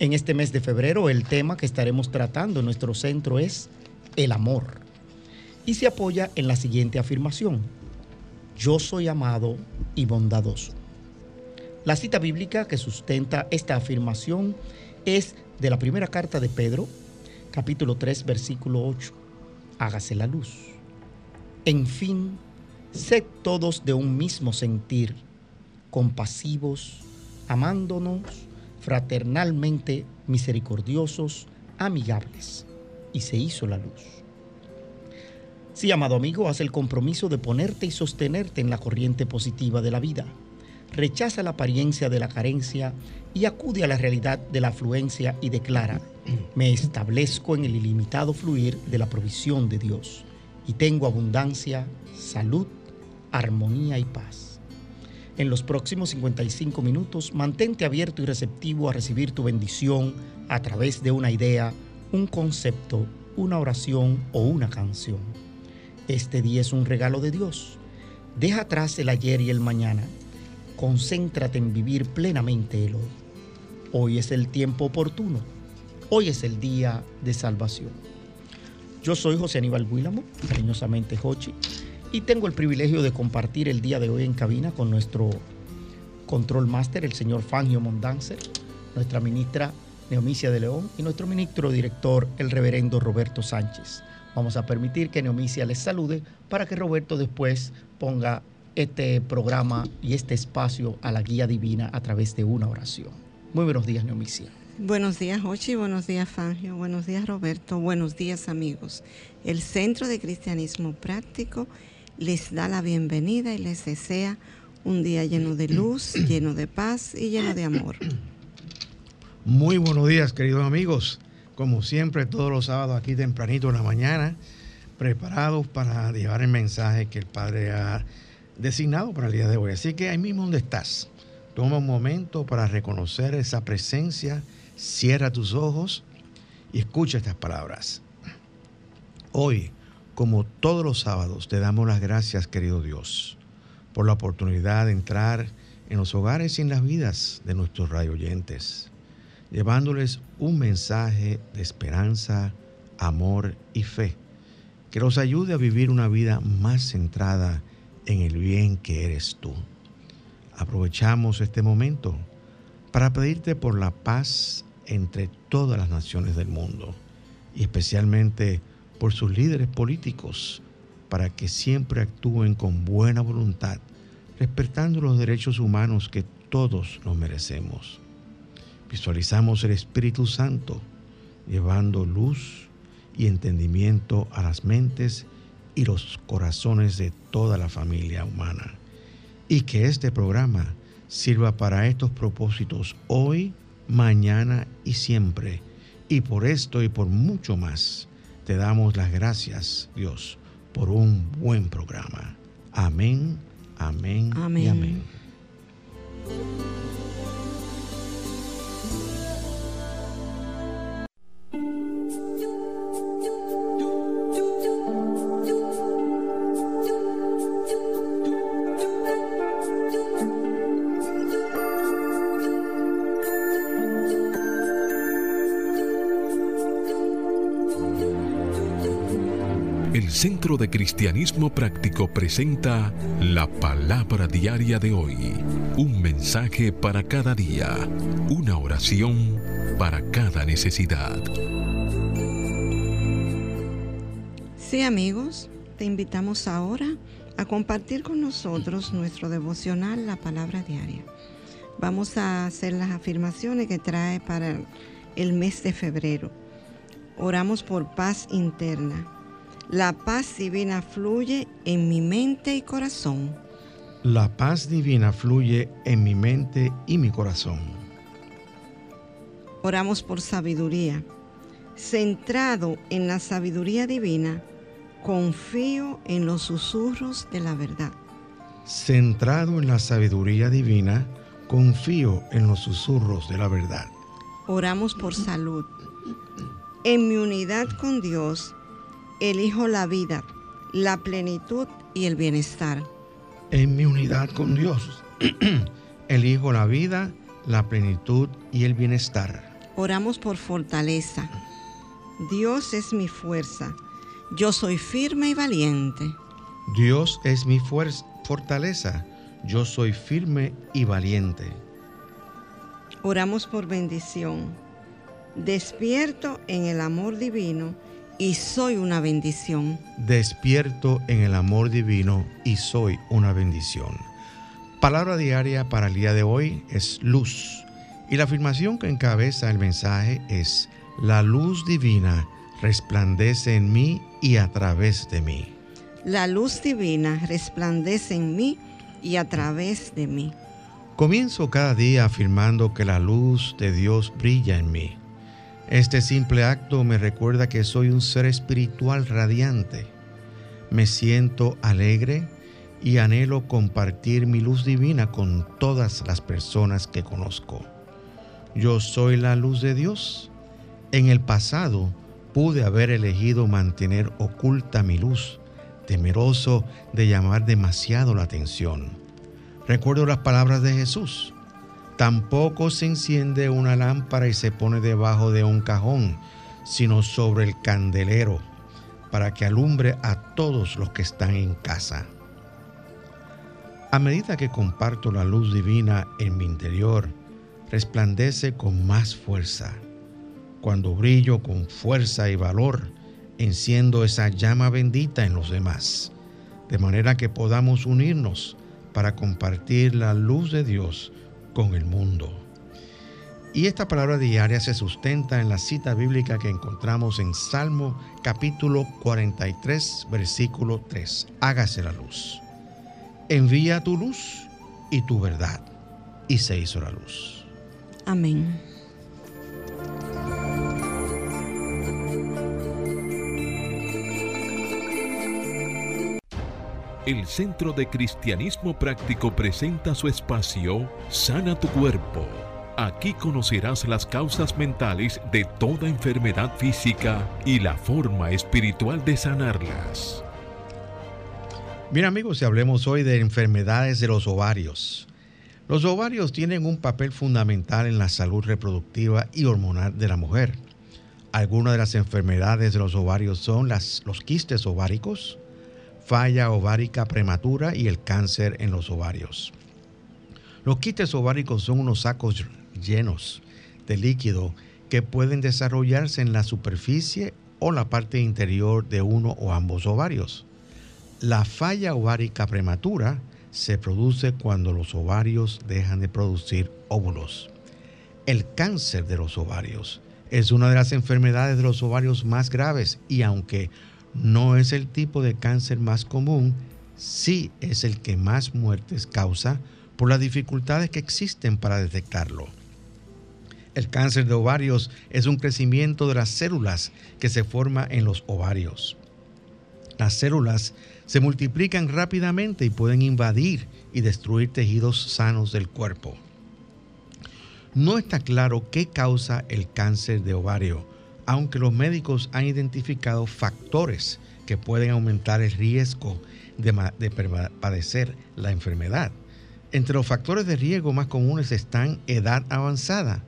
En este mes de febrero el tema que estaremos tratando en nuestro centro es el amor. Y se apoya en la siguiente afirmación. Yo soy amado y bondadoso. La cita bíblica que sustenta esta afirmación es de la primera carta de Pedro, capítulo 3, versículo 8. Hágase la luz. En fin, sed todos de un mismo sentir, compasivos, amándonos fraternalmente misericordiosos, amigables. Y se hizo la luz. Sí, amado amigo, haz el compromiso de ponerte y sostenerte en la corriente positiva de la vida. Rechaza la apariencia de la carencia y acude a la realidad de la afluencia y declara, me establezco en el ilimitado fluir de la provisión de Dios y tengo abundancia, salud, armonía y paz. En los próximos 55 minutos, mantente abierto y receptivo a recibir tu bendición a través de una idea, un concepto, una oración o una canción. Este día es un regalo de Dios. Deja atrás el ayer y el mañana. Concéntrate en vivir plenamente el hoy. Hoy es el tiempo oportuno. Hoy es el día de salvación. Yo soy José Aníbal Guílamo, cariñosamente Jochi y tengo el privilegio de compartir el día de hoy en cabina con nuestro control máster, el señor Fangio Mondanzer, nuestra ministra Neomicia de León y nuestro ministro director, el reverendo Roberto Sánchez. Vamos a permitir que Neomicia les salude para que Roberto después ponga este programa y este espacio a la guía divina a través de una oración. Muy buenos días, Neomicia. Buenos días, Ochi. Buenos días, Fangio. Buenos días, Roberto. Buenos días, amigos. El Centro de Cristianismo Práctico les da la bienvenida y les desea un día lleno de luz, lleno de paz y lleno de amor. Muy buenos días, queridos amigos. Como siempre, todos los sábados aquí tempranito en la mañana, preparados para llevar el mensaje que el Padre ha designado para el día de hoy. Así que ahí mismo donde estás, toma un momento para reconocer esa presencia, cierra tus ojos y escucha estas palabras. Hoy, como todos los sábados, te damos las gracias, querido Dios, por la oportunidad de entrar en los hogares y en las vidas de nuestros radioyentes, llevándoles un mensaje de esperanza, amor y fe, que los ayude a vivir una vida más centrada en el bien que eres tú. Aprovechamos este momento para pedirte por la paz entre todas las naciones del mundo y especialmente por sus líderes políticos para que siempre actúen con buena voluntad, respetando los derechos humanos que todos nos merecemos. Visualizamos el Espíritu Santo llevando luz y entendimiento a las mentes y los corazones de toda la familia humana. Y que este programa sirva para estos propósitos hoy, mañana y siempre. Y por esto y por mucho más te damos las gracias, Dios, por un buen programa. Amén, amén, amén. y amén. Centro de Cristianismo Práctico presenta la palabra diaria de hoy. Un mensaje para cada día. Una oración para cada necesidad. Sí amigos, te invitamos ahora a compartir con nosotros nuestro devocional La palabra diaria. Vamos a hacer las afirmaciones que trae para el mes de febrero. Oramos por paz interna la paz divina fluye en mi mente y corazón. La paz divina fluye en mi mente y mi corazón. Oramos por sabiduría. Centrado en la sabiduría divina, confío en los susurros de la verdad. Centrado en la sabiduría divina, confío en los susurros de la verdad. Oramos por salud. En mi unidad con Dios, elijo la vida, la plenitud y el bienestar. En mi unidad con Dios, elijo la vida, la plenitud y el bienestar. Oramos por fortaleza. Dios es mi fuerza. Yo soy firme y valiente. Dios es mi fuerza, fortaleza. Yo soy firme y valiente. Oramos por bendición. Despierto en el amor divino y soy una bendición. Despierto en el amor divino y soy una bendición. Palabra diaria para el día de hoy es luz. Y la afirmación que encabeza el mensaje es, la luz divina resplandece en mí y a través de mí. La luz divina resplandece en mí y a través de mí. Comienzo cada día afirmando que la luz de Dios brilla en mí. Este simple acto me recuerda que soy un ser espiritual radiante. Me siento alegre y anhelo compartir mi luz divina con todas las personas que conozco. Yo soy la luz de Dios. En el pasado pude haber elegido mantener oculta mi luz, temeroso de llamar demasiado la atención. Recuerdo las palabras de Jesús. Tampoco se enciende una lámpara y se pone debajo de un cajón, sino sobre el candelero, para que alumbre a todos los que están en casa. A medida que comparto la luz divina en mi interior, resplandece con más fuerza. Cuando brillo con fuerza y valor, enciendo esa llama bendita en los demás, de manera que podamos unirnos para compartir la luz de Dios con el mundo. Y esta palabra diaria se sustenta en la cita bíblica que encontramos en Salmo capítulo 43, versículo 3. Hágase la luz. Envía tu luz y tu verdad. Y se hizo la luz. Amén. El Centro de Cristianismo Práctico presenta su espacio Sana tu Cuerpo. Aquí conocerás las causas mentales de toda enfermedad física y la forma espiritual de sanarlas. Bien amigos, si hablemos hoy de enfermedades de los ovarios. Los ovarios tienen un papel fundamental en la salud reproductiva y hormonal de la mujer. Algunas de las enfermedades de los ovarios son las, los quistes ováricos, falla ovárica prematura y el cáncer en los ovarios. Los quistes ováricos son unos sacos llenos de líquido que pueden desarrollarse en la superficie o la parte interior de uno o ambos ovarios. La falla ovárica prematura se produce cuando los ovarios dejan de producir óvulos. El cáncer de los ovarios es una de las enfermedades de los ovarios más graves y aunque no es el tipo de cáncer más común, sí es el que más muertes causa por las dificultades que existen para detectarlo. El cáncer de ovarios es un crecimiento de las células que se forma en los ovarios. Las células se multiplican rápidamente y pueden invadir y destruir tejidos sanos del cuerpo. No está claro qué causa el cáncer de ovario, aunque los médicos han identificado factores que pueden aumentar el riesgo de, padecer la enfermedad. Entre los factores de riesgo más comunes están edad avanzada,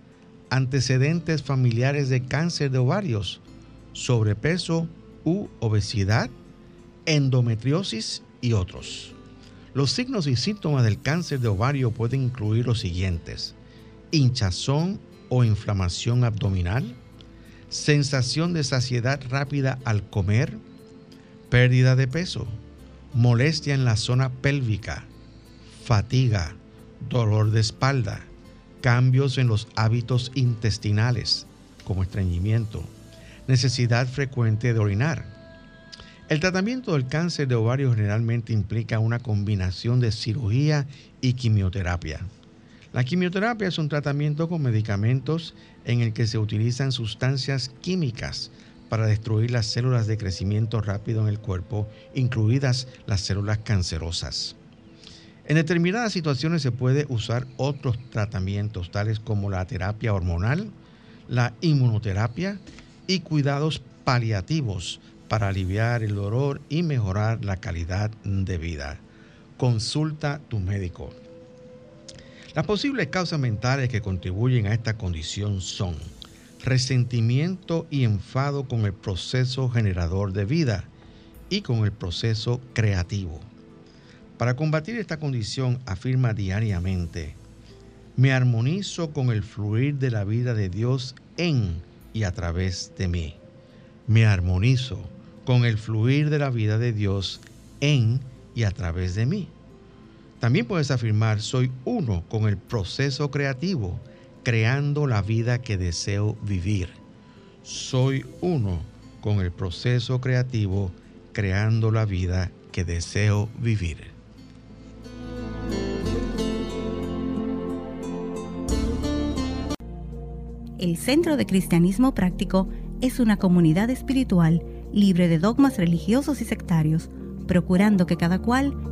antecedentes familiares de cáncer de ovarios, sobrepeso u obesidad, endometriosis y otros. Los signos y síntomas del cáncer de ovario pueden incluir los siguientes. Hinchazón o inflamación abdominal, sensación de saciedad rápida al comer, pérdida de peso, molestia en la zona pélvica, fatiga, dolor de espalda, cambios en los hábitos intestinales, como estreñimiento, necesidad frecuente de orinar. El tratamiento del cáncer de ovario generalmente implica una combinación de cirugía y quimioterapia. La quimioterapia es un tratamiento con medicamentos en el que se utilizan sustancias químicas para destruir las células de crecimiento rápido en el cuerpo, incluidas las células cancerosas. En determinadas situaciones se puede usar otros tratamientos, tales como la terapia hormonal, la inmunoterapia y cuidados paliativos para aliviar el dolor y mejorar la calidad de vida. Consulta tu médico. Las posibles causas mentales que contribuyen a esta condición son resentimiento y enfado con el proceso generador de vida y con el proceso creativo. Para combatir esta condición afirma diariamente, me armonizo con el fluir de la vida de Dios en y a través de mí. Me armonizo con el fluir de la vida de Dios en y a través de mí. También puedes afirmar, soy uno con el proceso creativo, creando la vida que deseo vivir. Soy uno con el proceso creativo, creando la vida que deseo vivir. El Centro de Cristianismo Práctico es una comunidad espiritual libre de dogmas religiosos y sectarios, procurando que cada cual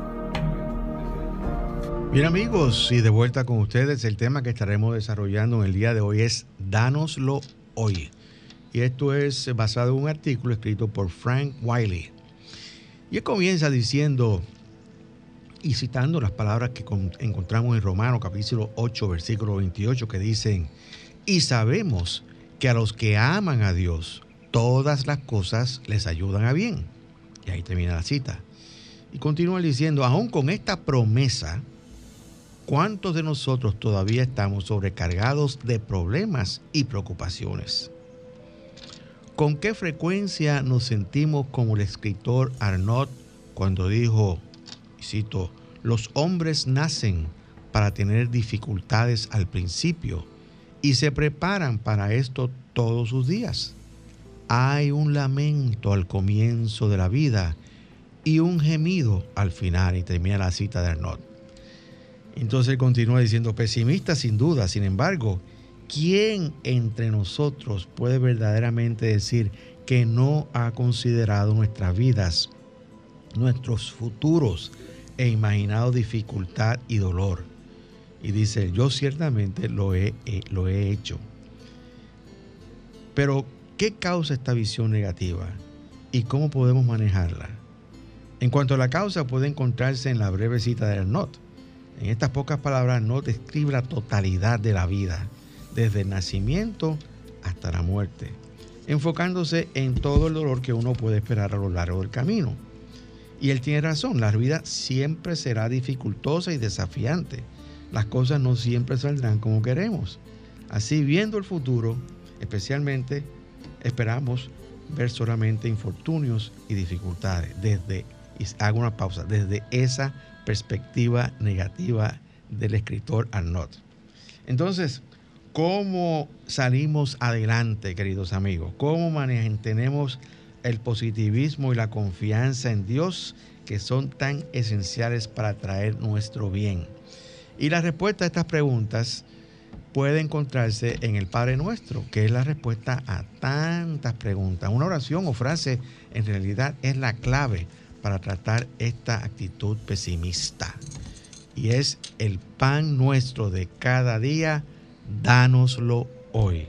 Bien amigos, y de vuelta con ustedes, el tema que estaremos desarrollando en el día de hoy es Dánoslo hoy. Y esto es basado en un artículo escrito por Frank Wiley. Y él comienza diciendo, y citando las palabras que encontramos en Romanos capítulo 8, versículo 28, que dicen, y sabemos que a los que aman a Dios, todas las cosas les ayudan a bien. Y ahí termina la cita. Y continúa diciendo, aún con esta promesa, ¿cuántos de nosotros todavía estamos sobrecargados de problemas y preocupaciones? ¿Con qué frecuencia nos sentimos como el escritor Arnaud cuando dijo, cito, los hombres nacen para tener dificultades al principio, y se preparan para esto todos sus días. Hay un lamento al comienzo de la vida y un gemido al final, y termina la cita de Arnaud. Entonces continúa diciendo, pesimista sin duda, sin embargo, ¿quién entre nosotros puede verdaderamente decir que no ha considerado nuestras vidas, nuestros futuros e imaginado dificultad y dolor? Y dice, yo ciertamente lo he, lo he hecho. Pero, ¿qué causa esta visión negativa? ¿Y cómo podemos manejarla? En cuanto a la causa, puede encontrarse en la breve cita de Arnott. En estas pocas palabras, Arnott describe la totalidad de la vida, desde el nacimiento hasta la muerte, enfocándose en todo el dolor que uno puede esperar a lo largo del camino. Y él tiene razón, la vida siempre será dificultosa y desafiante las cosas no siempre saldrán como queremos. Así, viendo el futuro, especialmente, esperamos ver solamente infortunios y dificultades desde, hago una pausa, desde esa perspectiva negativa del escritor Arnaud. Entonces, ¿cómo salimos adelante, queridos amigos? ¿Cómo mantenemos el positivismo y la confianza en Dios que son tan esenciales para traer nuestro bien? Y la respuesta a estas preguntas puede encontrarse en el Padre Nuestro, que es la respuesta a tantas preguntas. Una oración o frase en realidad es la clave para tratar esta actitud pesimista. Y es el pan nuestro de cada día, dánoslo hoy.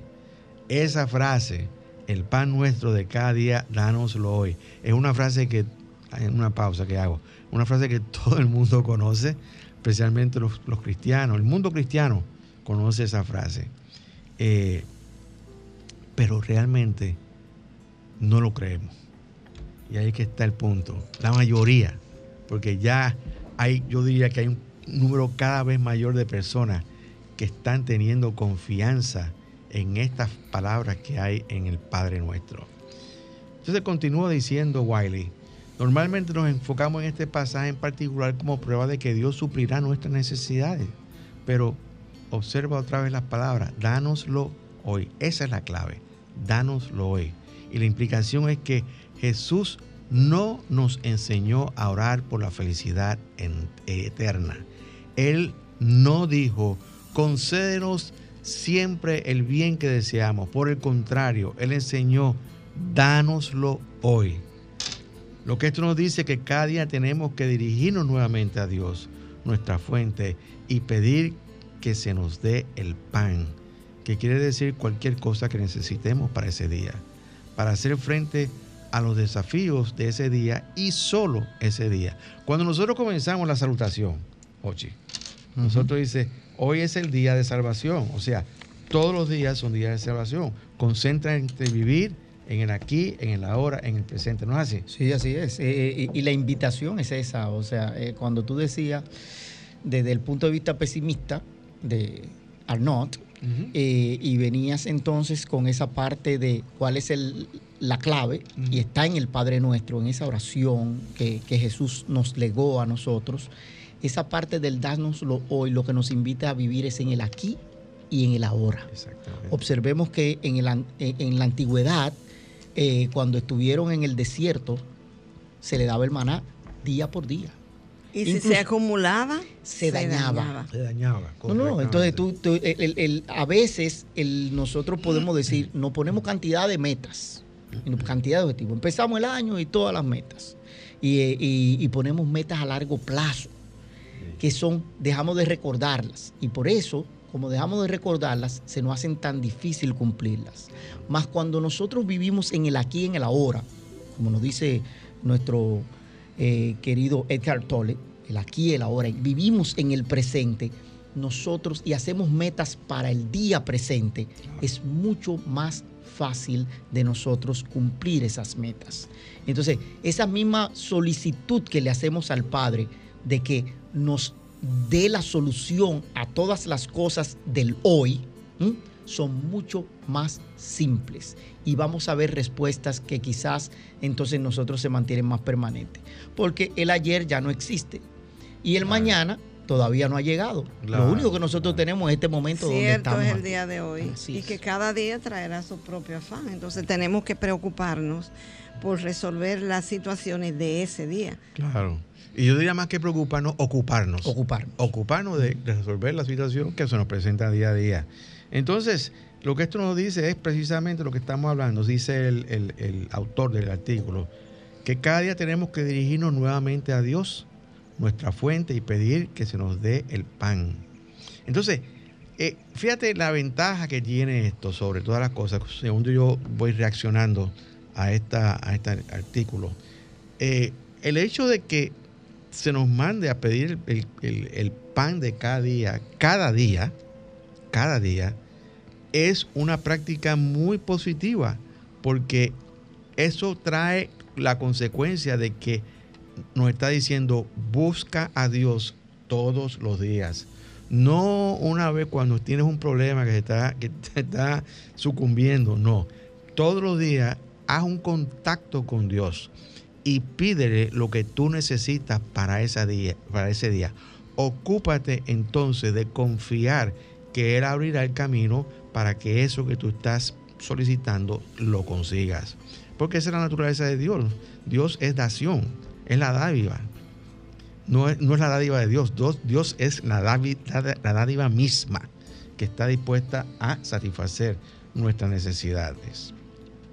Esa frase, el pan nuestro de cada día, dánoslo hoy, es una frase que, en una pausa que hago, una frase que todo el mundo conoce, especialmente los, cristianos, el mundo cristiano conoce esa frase. Eh, pero realmente no lo creemos. Y ahí que está el punto. La mayoría, porque ya hay, yo diría que hay un número cada vez mayor de personas que están teniendo confianza en estas palabras que hay en el Padre Nuestro. Entonces continúa diciendo Wiley, normalmente nos enfocamos en este pasaje en particular como prueba de que Dios suplirá nuestras necesidades, pero observa otra vez las palabras, dánoslo hoy, esa es la clave, dánoslo hoy. Y la implicación es que Jesús no nos enseñó a orar por la felicidad eterna. Él no dijo, concédenos siempre el bien que deseamos. Por el contrario, Él enseñó, dánoslo hoy. Lo que esto nos dice que cada día tenemos que dirigirnos nuevamente a Dios, nuestra fuente, y pedir que se nos dé el pan, que quiere decir cualquier cosa que necesitemos para ese día para hacer frente a los desafíos de ese día y solo ese día. Cuando nosotros comenzamos la salutación, Ochi, nosotros dice, hoy es el día de salvación, o sea, todos los días son días de salvación. Concentra en vivir en el aquí, en el ahora, en el presente, ¿no es así? Sí, así es. Eh, eh, y, la invitación es esa, o sea, eh, cuando tú decías desde el punto de vista pesimista de Arnott, eh, y venías entonces con esa parte de cuál es el, la clave, y está en el Padre Nuestro, en esa oración que, Jesús nos legó a nosotros. Esa parte del darnoslo hoy, lo que nos invita a vivir es en el aquí y en el ahora. Observemos que en, el, en la antigüedad, eh, cuando estuvieron en el desierto, se le daba el maná día por día. ¿Y si se acumulaba? Se, dañaba. Se dañaba. No, no, entonces tú, a veces nosotros podemos decir, nos ponemos cantidad de metas, cantidad de objetivos. Empezamos el año y todas las metas. Y, ponemos metas a largo plazo, que son, dejamos de recordarlas. Y por eso, como dejamos de recordarlas, se nos hacen tan difícil cumplirlas. Más cuando nosotros vivimos en el aquí y en el ahora, como nos dice nuestro eh, querido Edgar Tolle, el aquí el ahora, vivimos en el presente, nosotros y hacemos metas para el día presente, es mucho más fácil de nosotros cumplir esas metas. Entonces, esa misma solicitud que le hacemos al Padre de que nos dé la solución a todas las cosas del hoy, son mucho más simples y vamos a ver respuestas que quizás entonces nosotros se mantienen más permanentes. Porque el ayer ya no existe y el mañana todavía no ha llegado. Lo único que nosotros tenemos en este momento donde estamos. es el día de hoy y que cada día traerá su propio afán. Entonces tenemos que preocuparnos por resolver las situaciones de ese día. Claro. Y yo diría más que preocuparnos, ocuparnos. Ocuparnos. Ocuparnos de, de resolver la situación que se nos presenta día a día. Entonces, lo que esto nos dice es precisamente lo que estamos hablando, dice el, autor del artículo, que cada día tenemos que dirigirnos nuevamente a Dios, nuestra fuente, y pedir que se nos dé el pan. Entonces, eh, fíjate la ventaja que tiene esto sobre todas las cosas, según yo voy reaccionando a, esta, a este artículo. Eh, el hecho de que se nos mande a pedir el, el pan de cada día, cada día, cada día, es una práctica muy positiva porque eso trae la consecuencia de que nos está diciendo busca a Dios todos los días. No una vez cuando tienes un problema que está, que te está sucumbiendo, no. Todos los días haz un contacto con Dios y pídele lo que tú necesitas para, día, para ese día. Ocúpate entonces de confiar que Él abrirá el camino para que eso que tú estás solicitando lo consigas. Porque esa es la naturaleza de Dios. Dios es dación, es la dádiva. No es, no es la dádiva de Dios. Dios, es la dádiva, misma que está dispuesta a satisfacer nuestras necesidades.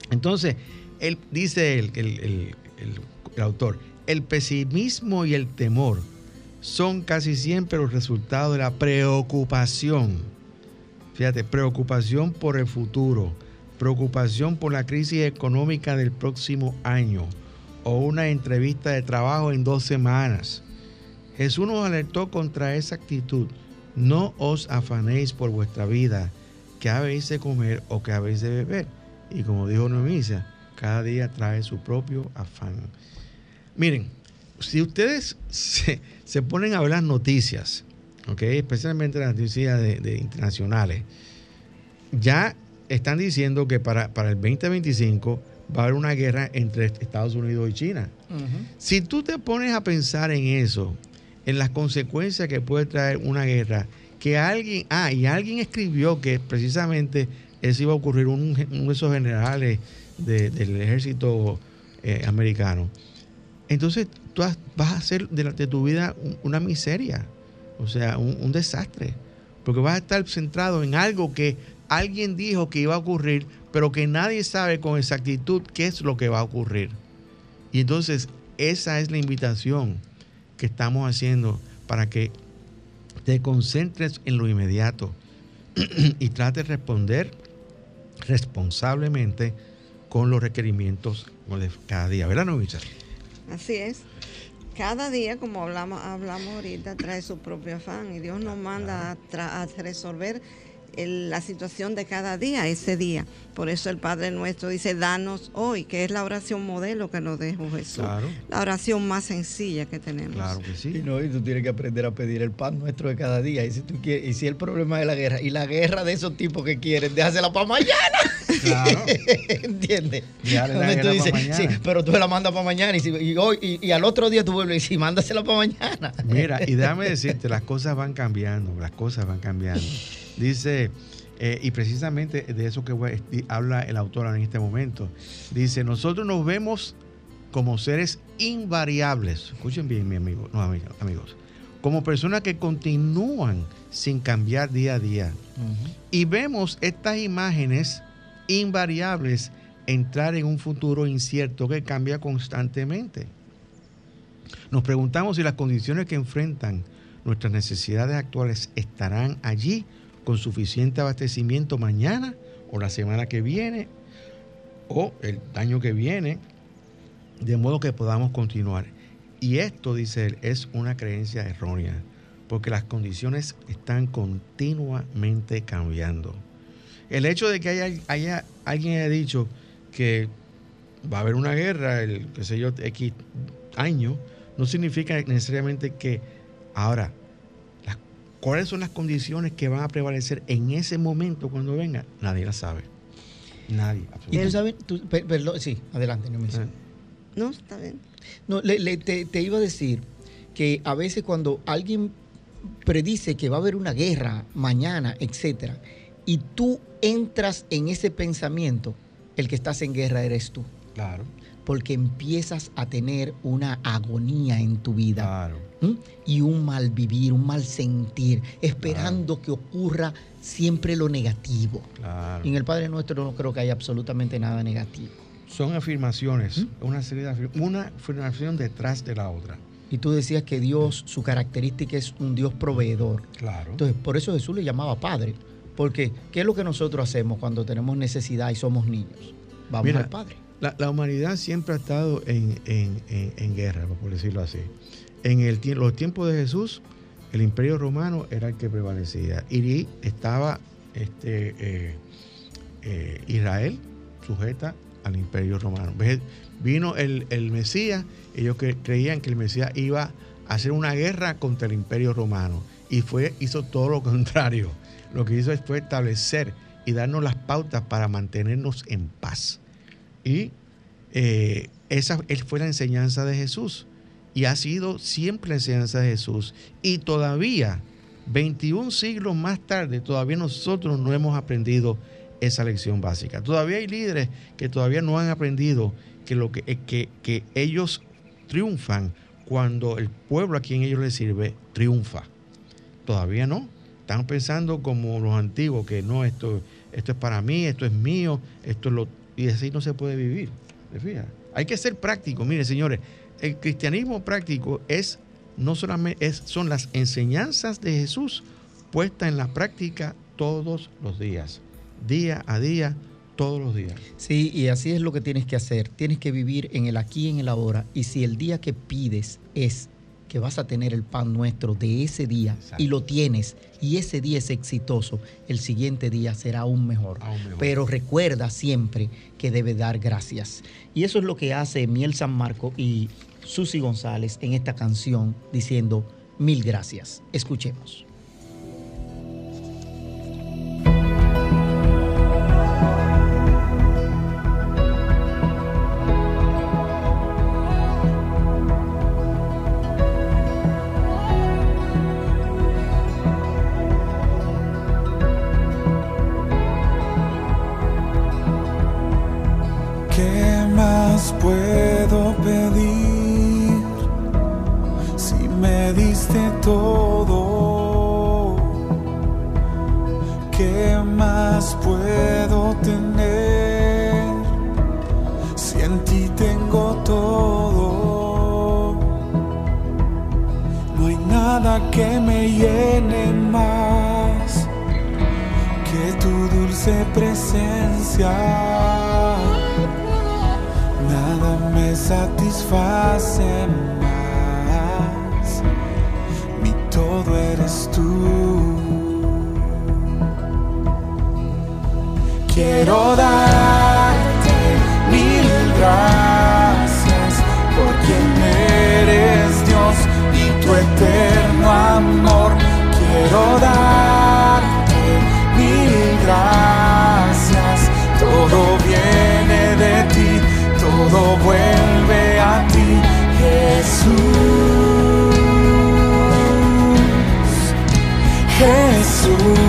Entonces, él dice el, el autor, el pesimismo y el temor son casi siempre los resultados de la preocupación. Fíjate, preocupación por el futuro, preocupación por la crisis económica del próximo año o una entrevista de trabajo en dos semanas. Jesús nos alertó contra esa actitud. No os afanéis por vuestra vida, que habéis de comer o que habéis de beber. Y como dijo Noemisa, cada día trae su propio afán. Miren, si ustedes se, ponen a ver las noticias, especialmente las noticias de, internacionales, ya están diciendo que para, para, el 2025 va a haber una guerra entre Estados Unidos y China. Si tú te pones a pensar en eso, en las consecuencias que puede traer una guerra, que alguien, ah, y alguien escribió que precisamente eso iba a ocurrir, un, de esos generales del ejército eh, americano. Entonces tú vas a hacer de, tu vida una miseria, o sea, un, desastre, porque vas a estar centrado en algo que alguien dijo que iba a ocurrir, pero que nadie sabe con exactitud qué es lo que va a ocurrir. Y entonces esa es la invitación que estamos haciendo para que te concentres en lo inmediato y trates de responder responsablemente con los requerimientos de cada día. ¿Verdad, Novicha? Así es. Cada día, como hablamos, hablamos ahorita, trae su propio afán y Dios nos manda a, a resolver la situación de cada día, ese día. Por eso el Padre nuestro dice, danos hoy, que es la oración modelo que nos dejó Jesús. La oración más sencilla que tenemos. Claro que sí. Y, no, y tú tienes que aprender a pedir el pan nuestro de cada día. Y si, tú quieres, y si el problema es la guerra, y la guerra de esos tipos que quieren, déjasela para mañana. Claro. ¿Entiendes? tú dices, sí, pero tú la mandas para mañana y, y, hoy, y, al otro día tú vuelves y si mándasela para mañana. Mira, y déjame decirte, las cosas van cambiando, las cosas van cambiando. Dice, eh, y precisamente de eso que habla el autor en este momento, dice, nosotros nos vemos como seres invariables, escuchen bien mi amigo, no, amigos, como personas que continúan sin cambiar día a día. Y vemos estas imágenes invariables entrar en un futuro incierto que cambia constantemente. Nos preguntamos si las condiciones que enfrentan nuestras necesidades actuales estarán allí con suficiente abastecimiento mañana o la semana que viene o el año que viene, de modo que podamos continuar. Y esto, dice él, es una creencia errónea, porque las condiciones están continuamente cambiando. El hecho de que haya, alguien haya dicho que va a haber una guerra, el qué sé yo, X año, no significa necesariamente que ahora ¿Cuáles son las condiciones que van a prevalecer en ese momento cuando venga? Nadie la sabe. Nadie. Y tú sabes, perdón, sí, adelante, no me ah. No, está bien. No, te, te, iba a decir que a veces cuando alguien predice que va a haber una guerra mañana, etcétera, y tú entras en ese pensamiento, el que estás en guerra eres tú. Claro porque empiezas a tener una agonía en tu vida y un mal vivir, un mal sentir, esperando que ocurra siempre lo negativo. Y en el Padre Nuestro no creo que haya absolutamente nada negativo. Son afirmaciones, una serie de una afirmación detrás de la otra. Y tú decías que Dios, su característica es un Dios proveedor. Claro. Entonces, por eso Jesús le llamaba Padre. Porque, ¿qué es lo que nosotros hacemos cuando tenemos necesidad y somos niños? Vamos al Padre. La, humanidad siempre ha estado en, guerra, por decirlo así. En el, los tiempos de Jesús, el imperio romano era el que prevalecía. Y estaba este, eh, eh, Israel sujeta al imperio romano. Vino el, Mesías, ellos creían que el Mesías iba a hacer una guerra contra el imperio romano. Y fue, hizo todo lo contrario. Lo que hizo fue establecer y darnos las pautas para mantenernos en paz. Y eh, esa fue la enseñanza de Jesús. Y ha sido siempre la enseñanza de Jesús. Y todavía, 21 siglos más tarde, todavía nosotros no hemos aprendido esa lección básica. Todavía hay líderes que todavía no han aprendido que, lo que, que, que ellos triunfan cuando el pueblo a quien ellos les sirve triunfa. Todavía no. Están pensando como los antiguos, que no, esto, esto es para mí, esto es mío, esto es lo y así no se puede vivir. Hay que ser práctico. Mire, señores, el cristianismo práctico es no solamente es, son las enseñanzas de Jesús puestas en la práctica todos los días, día a día, todos los días. Sí, y así es lo que tienes que hacer. Tienes que vivir en el aquí y en el ahora. Y si el día que pides es que vas a tener el pan nuestro de ese día y lo tienes y ese día es exitoso, el siguiente día será aún mejor. Pero recuerda siempre que debe dar gracias. Y eso es lo que hace Miel San Marco y Susi González en esta canción diciendo mil gracias. Escuchemos. puedo pedir si me diste todo? ¿Qué más puedo tener si en ti tengo todo? No hay nada que me llene más que tu dulce presencia satisface más. Mi todo eres tú. Quiero darte mil gracias por quien eres Dios y tu eterno amor. Quiero darte mil gracias. Todo viene de ti, todo bueno. Jesús. Jesus.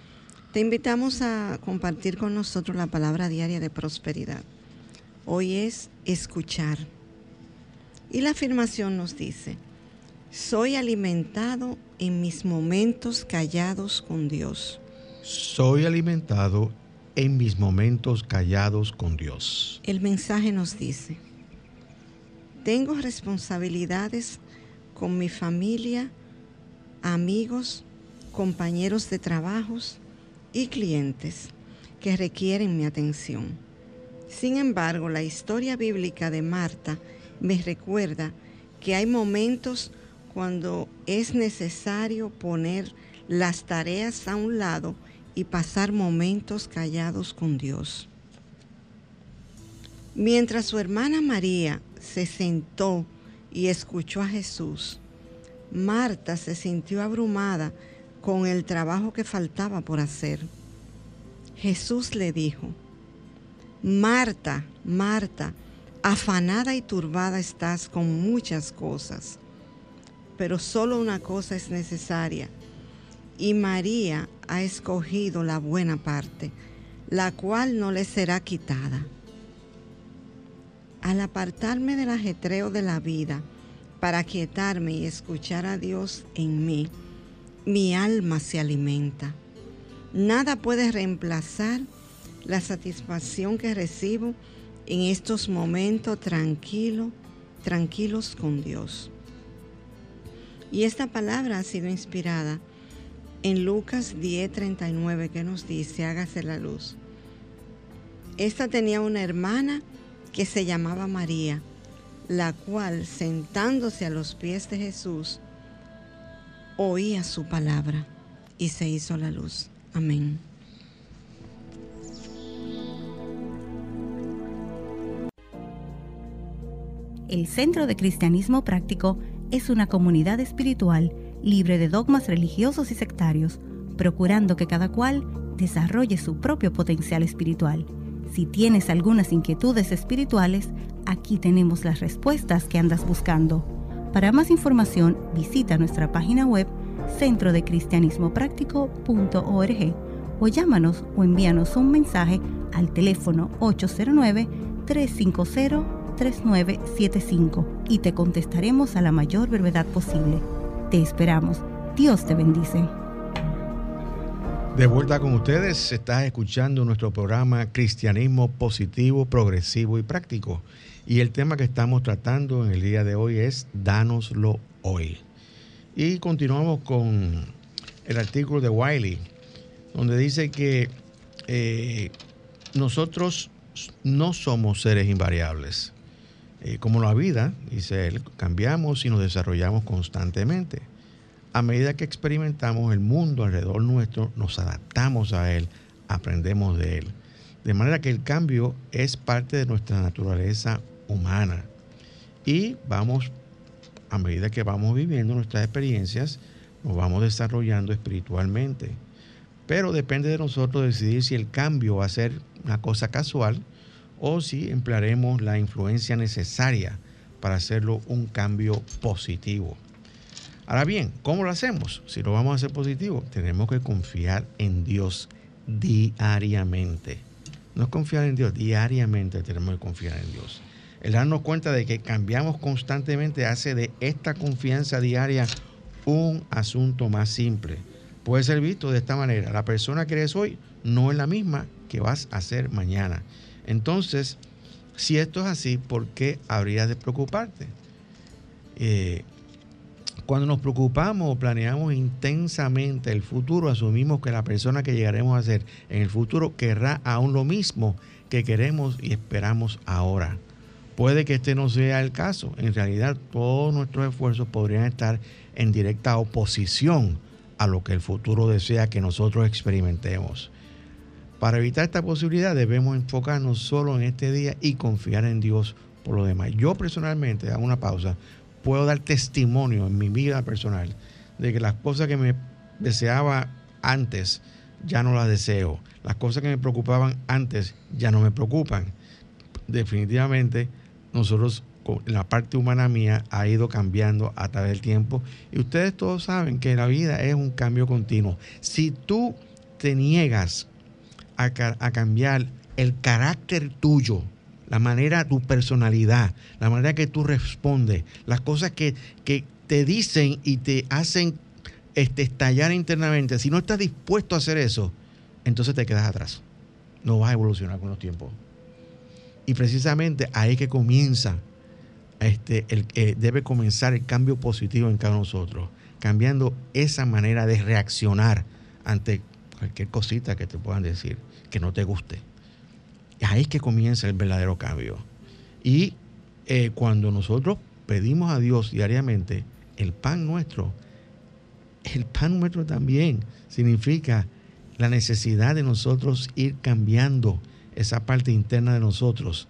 te invitamos a compartir con nosotros la palabra diaria de prosperidad. Hoy es escuchar. Y la afirmación nos dice, soy alimentado en mis momentos callados con Dios soy alimentado en mis momentos callados con Dios. El mensaje nos dice, tengo responsabilidades con mi familia, amigos, compañeros de trabajos y clientes que requieren mi atención. Sin embargo, la historia bíblica de Marta me recuerda que hay momentos cuando es necesario poner las tareas a un lado y pasar momentos callados con Dios. Mientras su hermana María se sentó y escuchó a Jesús, Marta se sintió abrumada con el trabajo que faltaba por hacer. Jesús le dijo, Marta, Marta, afanada y turbada estás con muchas cosas, pero solo una cosa es necesaria y María ha escogido la buena parte, la cual no le será quitada. Al apartarme del ajetreo de la vida para quietarme y escuchar a Dios en mí, mi alma se alimenta. Nada puede reemplazar la satisfacción que recibo en estos momentos tranquilos, tranquilos con Dios. Y esta palabra ha sido inspirada en Lucas 10:39 que nos dice, hágase la luz. Esta tenía una hermana que se llamaba María, la cual sentándose a los pies de Jesús, oía su palabra y se hizo la luz. Amén. El Centro de Cristianismo Práctico es una comunidad espiritual libre de dogmas religiosos y sectarios, procurando que cada cual desarrolle su propio potencial espiritual. Si tienes algunas inquietudes espirituales, aquí tenemos las respuestas que andas buscando. Para más información, visita nuestra página web centrodecristianismopráctico.org o llámanos o envíanos un mensaje al teléfono 809-350-3975 y te contestaremos a la mayor brevedad posible. Te esperamos. Dios te bendice. De vuelta con ustedes, estás escuchando nuestro programa Cristianismo Positivo, Progresivo y Práctico. Y el tema que estamos tratando en el día de hoy es Dánoslo hoy. Y continuamos con el artículo de Wiley, donde dice que eh, nosotros no somos seres invariables. Eh, como la vida, dice él, cambiamos y nos desarrollamos constantemente. A medida que experimentamos el mundo alrededor nuestro, nos adaptamos a él, aprendemos de él. De manera que el cambio es parte de nuestra naturaleza humana. Y vamos, a medida que vamos viviendo nuestras experiencias, nos vamos desarrollando espiritualmente. Pero depende de nosotros decidir si el cambio va a ser una cosa casual o si emplearemos la influencia necesaria para hacerlo un cambio positivo. Ahora bien, ¿cómo lo hacemos? Si lo vamos a hacer positivo, tenemos que confiar en Dios diariamente. No es confiar en Dios, diariamente tenemos que confiar en Dios. El darnos cuenta de que cambiamos constantemente hace de esta confianza diaria un asunto más simple. Puede ser visto de esta manera. La persona que eres hoy no es la misma que vas a ser mañana. Entonces, si esto es así, ¿por qué habrías de preocuparte? Eh, cuando nos preocupamos o planeamos intensamente el futuro, asumimos que la persona que llegaremos a ser en el futuro querrá aún lo mismo que queremos y esperamos ahora. Puede que este no sea el caso. En realidad, todos nuestros esfuerzos podrían estar en directa oposición a lo que el futuro desea que nosotros experimentemos. Para evitar esta posibilidad debemos enfocarnos solo en este día y confiar en Dios por lo demás. Yo personalmente, hago una pausa, puedo dar testimonio en mi vida personal de que las cosas que me deseaba antes ya no las deseo. Las cosas que me preocupaban antes ya no me preocupan. Definitivamente nosotros la parte humana mía ha ido cambiando a través del tiempo y ustedes todos saben que la vida es un cambio continuo. Si tú te niegas a, a cambiar el carácter tuyo, la manera, tu personalidad, la manera que tú respondes, las cosas que, que te dicen y te hacen este, estallar internamente, si no estás dispuesto a hacer eso, entonces te quedas atrás. No vas a evolucionar con los tiempos. Y precisamente ahí que comienza, este, el, eh, debe comenzar el cambio positivo en cada uno de nosotros, cambiando esa manera de reaccionar ante cualquier cosita que te puedan decir que no te guste. Ahí es que comienza el verdadero cambio. Y eh, cuando nosotros pedimos a Dios diariamente el pan nuestro, el pan nuestro también significa la necesidad de nosotros ir cambiando esa parte interna de nosotros,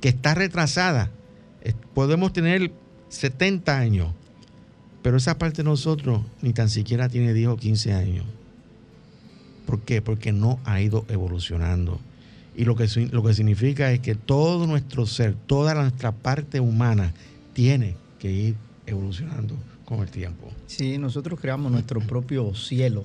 que está retrasada. Podemos tener 70 años, pero esa parte de nosotros ni tan siquiera tiene 10 o 15 años. ¿Por qué? Porque no ha ido evolucionando. Y lo que, lo que significa es que todo nuestro ser, toda nuestra parte humana tiene que ir evolucionando con el tiempo. Sí, nosotros creamos nuestro propio cielo.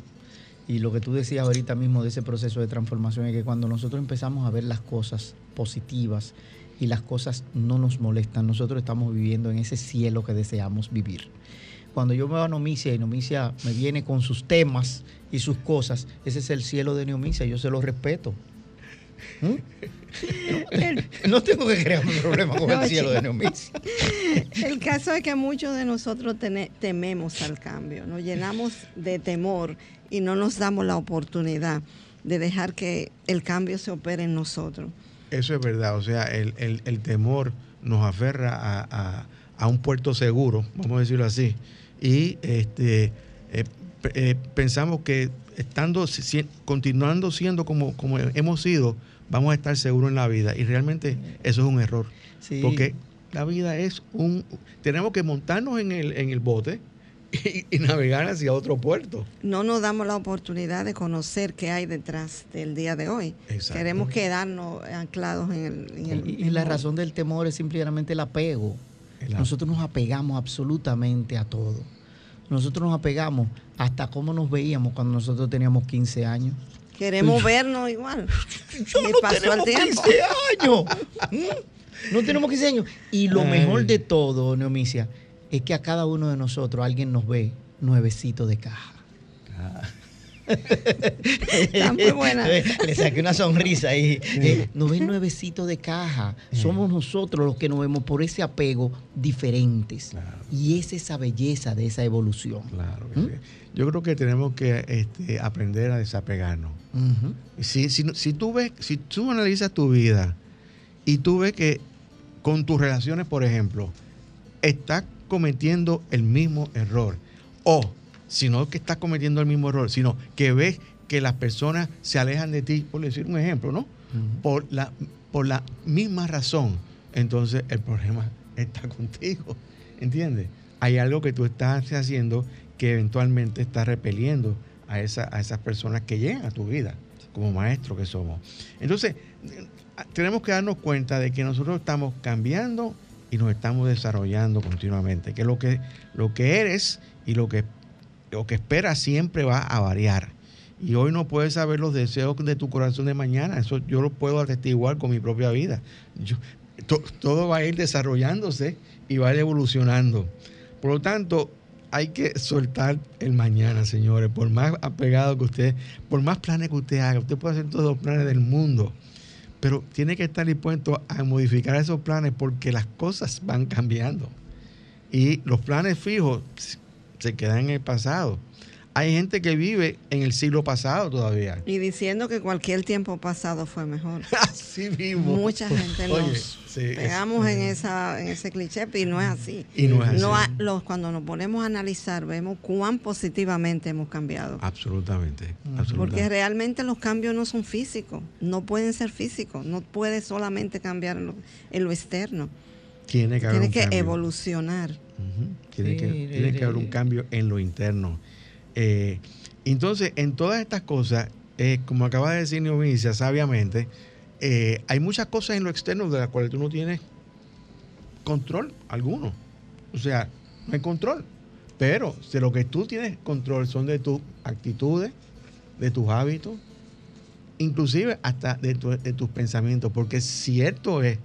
Y lo que tú decías ahorita mismo de ese proceso de transformación es que cuando nosotros empezamos a ver las cosas positivas y las cosas no nos molestan, nosotros estamos viviendo en ese cielo que deseamos vivir. Cuando yo me voy a Nomicia y Nomicia me viene con sus temas y sus cosas, ese es el cielo de Nomicia, yo se lo respeto. ¿Mm? No, tengo que crear un problema con el cielo de Neomis. El caso es que muchos de nosotros tememos al cambio, nos llenamos de temor y no nos damos la oportunidad de dejar que el cambio se opere en nosotros. Eso es verdad, o sea, el, temor nos aferra a, un puerto seguro, vamos a decirlo así, y este, eh, eh, pensamos que estando, continuando siendo como, como hemos sido, vamos a estar seguros en la vida. Y realmente eso es un error. Porque la vida es un... Tenemos que montarnos en el, en el bote y, navegar hacia otro puerto. No nos damos la oportunidad de conocer qué hay detrás del día de hoy. Queremos quedarnos anclados en el... y, la razón del temor es simplemente el apego. Nosotros nos apegamos absolutamente a todo. Nosotros nos apegamos hasta cómo nos veíamos cuando nosotros teníamos 15 años. Queremos vernos igual. Yo no pasó tiempo. 15 años. No tenemos 15 años. Y lo mejor de todo, Neomicia, es que a cada uno de nosotros alguien nos ve nuevecito de caja. Ah. Está muy buena. Le saqué una sonrisa ahí. Eh, nos ven nuevecito de caja. Somos nosotros los que nos vemos por ese apego diferentes. Y es esa belleza de esa evolución. Claro. ¿Mm? Yo creo que tenemos que este, aprender a desapegarnos. si, si, tú ves, si tú analizas tu vida y tú ves que con tus relaciones, por ejemplo, estás cometiendo el mismo error. O sino que estás cometiendo el mismo error, sino que ves que las personas se alejan de ti, por decir un ejemplo, ¿no? por, la, por la misma razón, entonces el problema está contigo, ¿entiendes? Hay algo que tú estás haciendo que eventualmente está repeliendo a, esa, a esas personas que llegan a tu vida, como maestros que somos. Entonces, tenemos que darnos cuenta de que nosotros estamos cambiando y nos estamos desarrollando continuamente, que lo que, lo que eres y lo que lo que esperas siempre va a variar. Y hoy no puedes saber los deseos de tu corazón de mañana. Eso yo lo puedo atestiguar con mi propia vida. todo va a ir desarrollándose y va a ir evolucionando. Por lo tanto, hay que soltar el mañana, señores. Por más apegado que usted, por más planes que usted haga, usted puede hacer todos los planes del mundo. Pero tiene que estar dispuesto a modificar esos planes porque las cosas van cambiando. Y los planes fijos se quedan en el pasado. Hay gente que vive en el siglo pasado todavía. Y diciendo que cualquier tiempo pasado fue mejor. Así mismo. Mucha gente nos pegamos en, esa, en ese cliché y no es así. Y no es así. los, cuando nos ponemos a analizar, vemos cuán positivamente hemos cambiado. Absolutamente, Porque realmente los cambios no son físicos, no pueden ser físicos, no puede solamente cambiar en lo, externo. Tiene que, tiene que evolucionar. Tiene, que, tiene que haber un cambio en lo interno. Eh, entonces, en todas estas cosas, eh, como acaba de decir Neovicia sabiamente, eh, hay muchas cosas en lo externo de las cuales tú no tienes control alguno. O sea, no hay control. Pero de lo que tú tienes control son de tus actitudes, de tus hábitos, inclusive hasta de, de tus pensamientos. Porque cierto es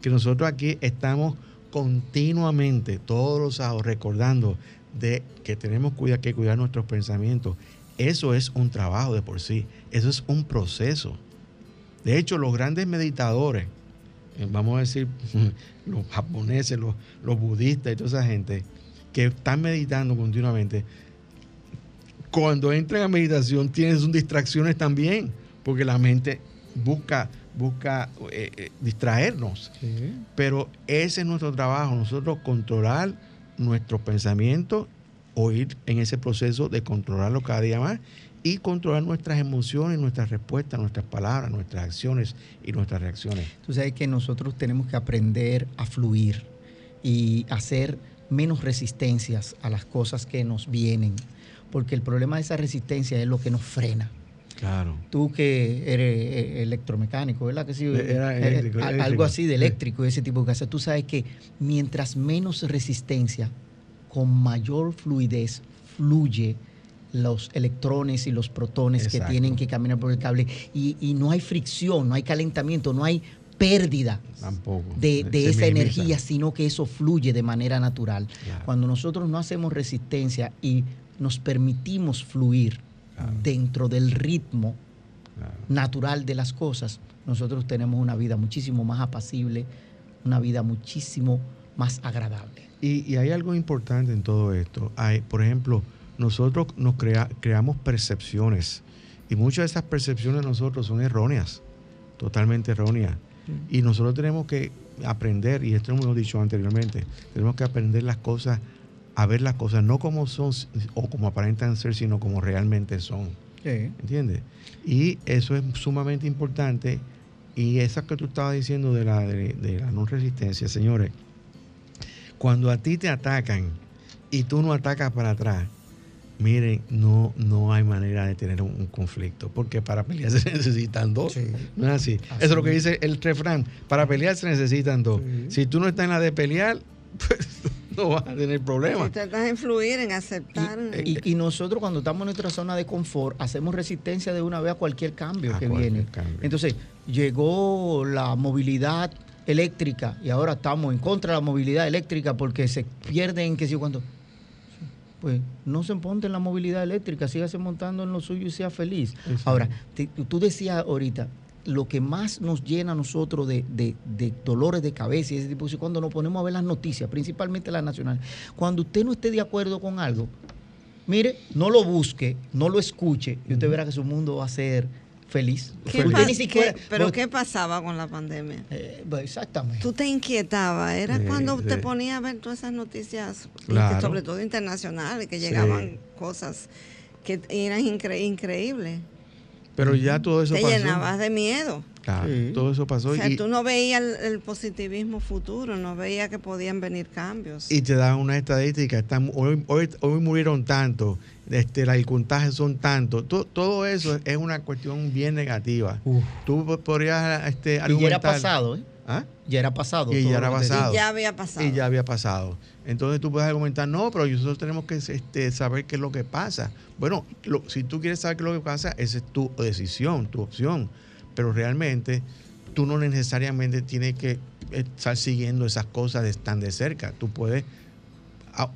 que nosotros aquí estamos continuamente, todos los sábados, recordando de que tenemos que cuidar nuestros pensamientos. Eso es un trabajo de por sí, eso es un proceso. De hecho, los grandes meditadores, eh, vamos a decir, los japoneses, los, budistas y toda esa gente que están meditando continuamente, cuando entran a meditación tienen sus distracciones también, porque la mente busca, busca eh, eh, distraernos. Pero ese es nuestro trabajo, nosotros controlar nuestros pensamientos o ir en ese proceso de controlarlo cada día más y controlar nuestras emociones, nuestras respuestas, nuestras palabras, nuestras acciones y nuestras reacciones. Tú sabes que nosotros tenemos que aprender a fluir y hacer menos resistencias a las cosas que nos vienen, porque el problema de esa resistencia es lo que nos frena. Claro. Tú que eres eh, electromecánico, ¿verdad? Que sí, Era eh, eléctrico, algo así de eléctrico, ese tipo de cosas. Tú sabes que mientras menos resistencia, con mayor fluidez fluye los electrones y los protones que tienen que caminar por el cable y, no hay fricción, no hay calentamiento, no hay pérdida de, esa energía, sino que eso fluye de manera natural. Cuando nosotros no hacemos resistencia y nos permitimos fluir dentro del ritmo natural de las cosas, nosotros tenemos una vida muchísimo más apacible, una vida muchísimo más agradable. Y, hay algo importante en todo esto. Hay, por ejemplo, nosotros nos creamos percepciones y muchas de esas percepciones de nosotros son erróneas, totalmente erróneas. Y nosotros tenemos que aprender, y esto lo hemos dicho anteriormente, tenemos que aprender las cosas, a ver las cosas no como son o como aparentan ser, sino como realmente son. ¿Entiendes? Y eso es sumamente importante. Y esa que tú estabas diciendo de la, de la no resistencia, señores, cuando a ti te atacan y tú no atacas para atrás, miren, no, no hay manera de tener un, conflicto, porque para pelear se necesitan dos. No es así. Eso es lo que dice el refrán. Para pelear se necesitan dos. Si tú no estás en la de pelear, pues no vas a tener problemas. Intentas influir en aceptar. Y, nosotros cuando estamos en nuestra zona de confort, hacemos resistencia de una vez a cualquier cambio que viene. Entonces, llegó la movilidad eléctrica y ahora estamos en contra de la movilidad eléctrica porque se pierden, qué sé yo, cuando pues no se monte en la movilidad eléctrica, sígase montando en lo suyo y sea feliz. Ahora, tú decías ahorita, lo que más nos llena a nosotros de, dolores de cabeza y ese tipo de cosas, cuando nos ponemos a ver las noticias, principalmente las nacionales, cuando usted no esté de acuerdo con algo, mire, no lo busque, no lo escuche, y usted verá que su mundo va a ser feliz. ¿Pero qué pasaba con la pandemia? Eh, exactamente. Tú te inquietabas, era cuando te ponía a ver todas esas noticias, sobre todo internacionales, que llegaban cosas que eran increíbles. Pero ya todo eso te llenabas de miedo. Claro, todo eso pasó. O sea, tú no veías el, positivismo futuro, no veías que podían venir cambios. Y te dan una estadística, están, hoy, hoy, hoy murieron tanto, este, las contagios son tantos. Todo, eso es una cuestión bien negativa. Tú podrías este, Y ya era pasado, ¿eh? ¿Ah? Ya era pasado. Y ya era pasado. Y ya había pasado. Y ya había pasado. Entonces tú puedes argumentar, no, pero nosotros tenemos que este, saber qué es lo que pasa. Bueno, si tú quieres saber qué es lo que pasa, esa es tu decisión, tu opción. Pero realmente tú no necesariamente tienes que estar siguiendo esas cosas tan de cerca. Tú puedes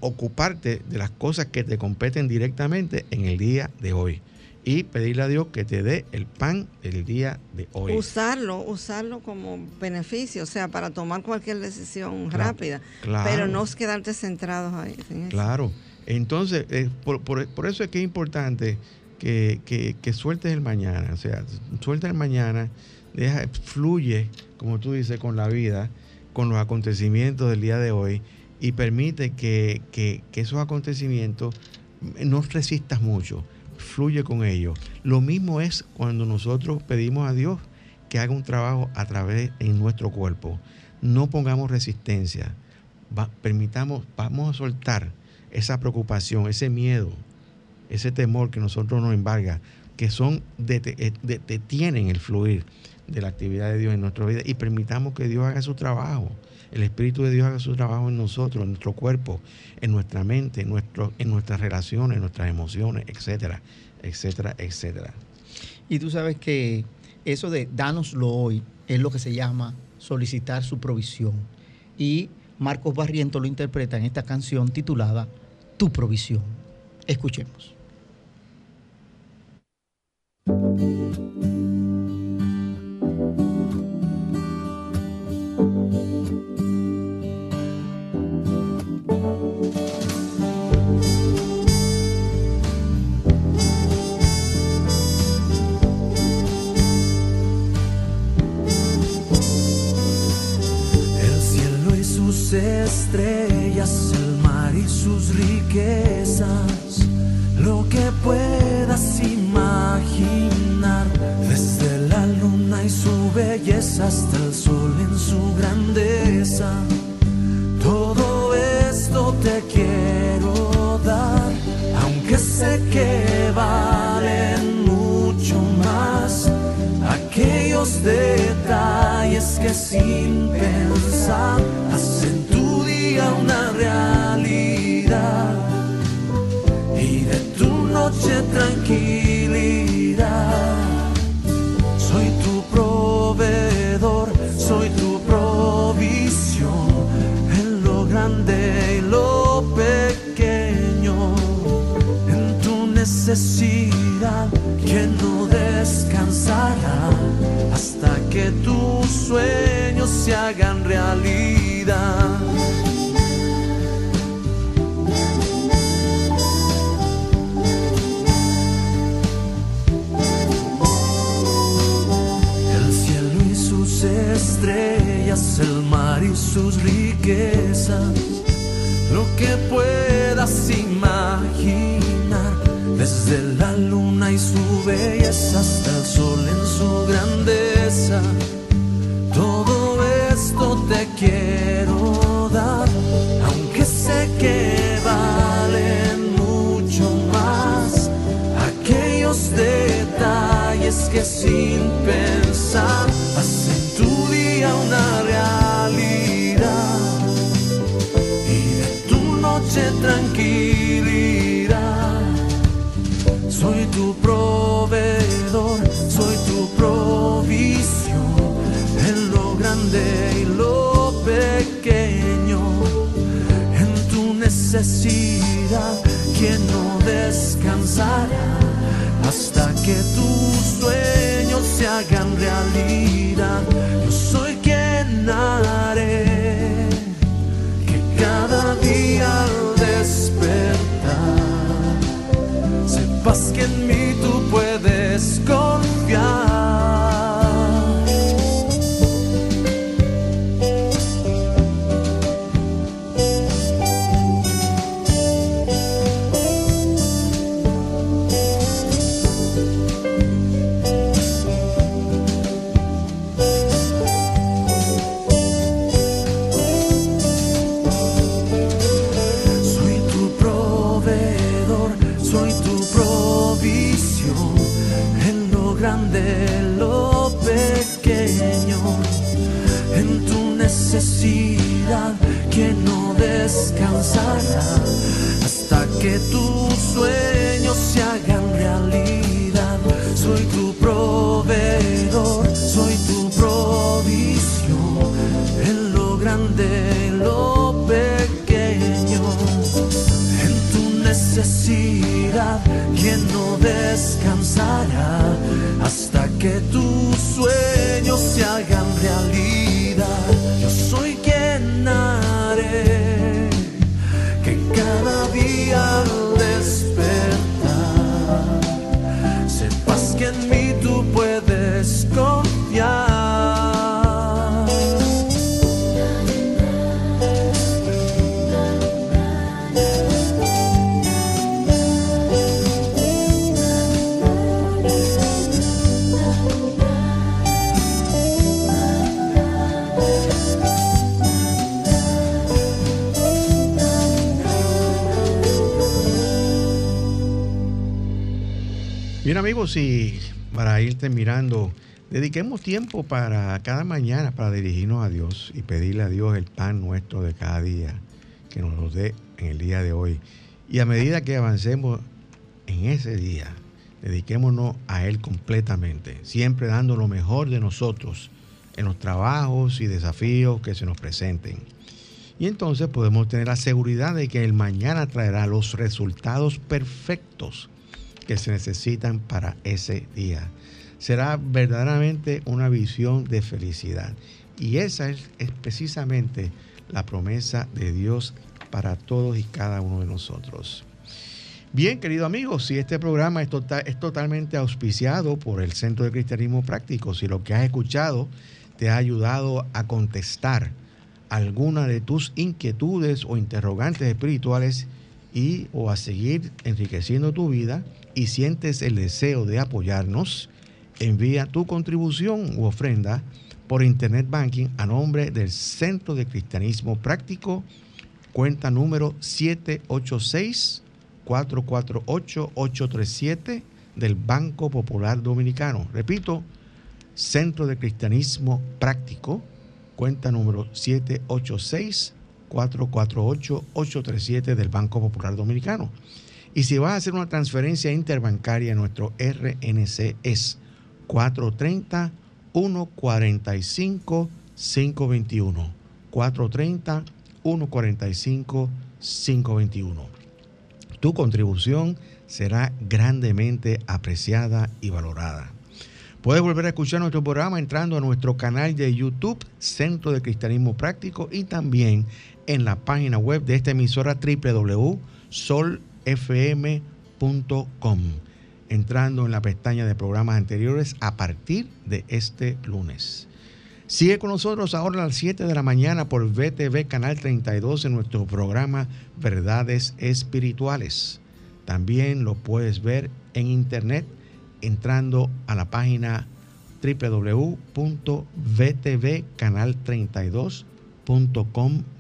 ocuparte de las cosas que te competen directamente en el día de hoy y pedirle a Dios que te dé el pan del día de hoy. Usarlo, usarlo como beneficio, o sea, para tomar cualquier decisión rápida, pero no quedarte centrados ahí. Claro. Entonces, eh, por, eso es que es importante que, que, sueltes el mañana, o sea, suelta el mañana, deja, fluye, como tú dices, con la vida, con los acontecimientos del día de hoy y permite que, que esos acontecimientos no resistas mucho, fluye con ellos. Lo mismo es cuando nosotros pedimos a Dios que haga un trabajo a través en nuestro cuerpo. No pongamos resistencia, permitamos, vamos a soltar esa preocupación, ese miedo, ese temor que nosotros nos embarga, que son eh, detienen el fluir de la actividad de Dios en nuestra vida y permitamos que Dios haga su trabajo. El Espíritu de Dios haga su trabajo en nosotros, en nuestro cuerpo, en nuestra mente, en, nuestro, en nuestras relaciones, en nuestras emociones, etcétera, etcétera, etcétera. Y tú sabes que eso de dánoslo hoy es lo que se llama solicitar su provisión. Y Marcos Barriento lo interpreta en esta canción titulada Tu provisión. Escuchemos. Estrellas, el mar y sus riquezas, sin pensar una realidad. Y de tu noche tranquilidad. Soy tu proveedor, soy tu provisión en lo grande y lo pequeño, en tu necesidad que no descansará hasta que tus sueños se hagan realidad. Yo soy quien haré que cada día al despertar sepas que en mí tú puedes confiar. Hasta que tus sueños se hagan realidad. Soy tu proveedor, soy tu provisión en lo grande, en lo pequeño, en tu necesidad que no descansará y para irte mirando, dediquemos tiempo para cada mañana para dirigirnos a Dios y pedirle a Dios el pan nuestro de cada día, que nos lo dé en el día de hoy. Y a medida que avancemos en ese día, dediquémonos a Él completamente, siempre dando lo mejor de nosotros en los trabajos y desafíos que se nos presenten. Y entonces podemos tener la seguridad de que el mañana traerá los resultados perfectos que se necesitan para ese día. Será verdaderamente una visión de felicidad. Y esa es, precisamente la promesa de Dios para todos y cada uno de nosotros. Bien, querido amigos, si este programa es, tota-, es totalmente auspiciado por el Centro de Cristianismo Práctico, si lo que has escuchado te ha ayudado a contestar alguna de tus inquietudes o interrogantes espirituales y o a seguir enriqueciendo tu vida, y sientes el deseo de apoyarnos, envía tu contribución u ofrenda por Internet Banking a nombre del Centro de Cristianismo Práctico, cuenta número 786-448-837 del Banco Popular Dominicano. Repito, Centro de Cristianismo Práctico, cuenta número 786-448-837 del Banco Popular Dominicano. Y si vas a hacer una transferencia interbancaria, nuestro RNC es 430 145 521. 430 145 521. Tu contribución será grandemente apreciada y valorada. Puedes volver a escuchar nuestro programa entrando a nuestro canal de YouTube, Centro de Cristianismo Práctico, y también en la página web de esta emisora www.sol fm.com, entrando en la pestaña de programas anteriores a partir de este lunes. Sigue con nosotros ahora a las 7 de la mañana por VTV Canal 32 en nuestro programa Verdades Espirituales. También lo puedes ver en internet entrando a la página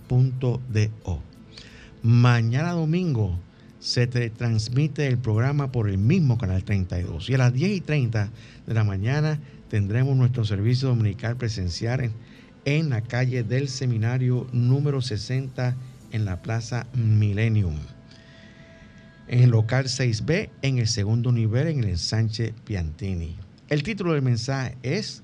www.vtvcanal32.com.do. Mañana domingo se transmite el programa por el mismo canal 32. Y a las 10 y 30 de la mañana tendremos nuestro servicio dominical presencial en, la calle del seminario número 60 en la Plaza Millennium. En el local 6B, en el segundo nivel, en el ensanche Piantini. El título del mensaje es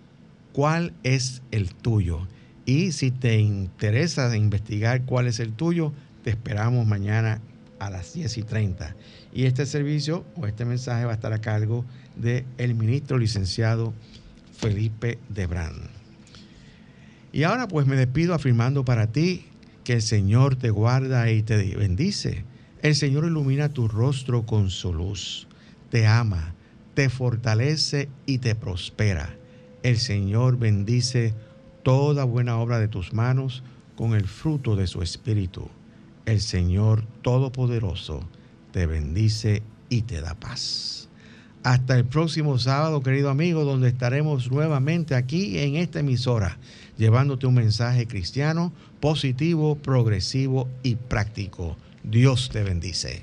¿Cuál es el tuyo? Y si te interesa investigar cuál es el tuyo, te esperamos mañana a las 10 y 30. Y este servicio o este mensaje va a estar a cargo del el ministro licenciado Felipe Debrán. Y ahora pues me despido afirmando para ti que el Señor te guarda y te bendice. El Señor ilumina tu rostro con su luz, te ama, te fortalece y te prospera. El Señor bendice toda buena obra de tus manos con el fruto de su espíritu el Señor Todopoderoso te bendice y te da paz. Hasta el próximo sábado, querido amigo, donde estaremos nuevamente aquí en esta emisora, llevándote un mensaje cristiano positivo, progresivo y práctico. Dios te bendice.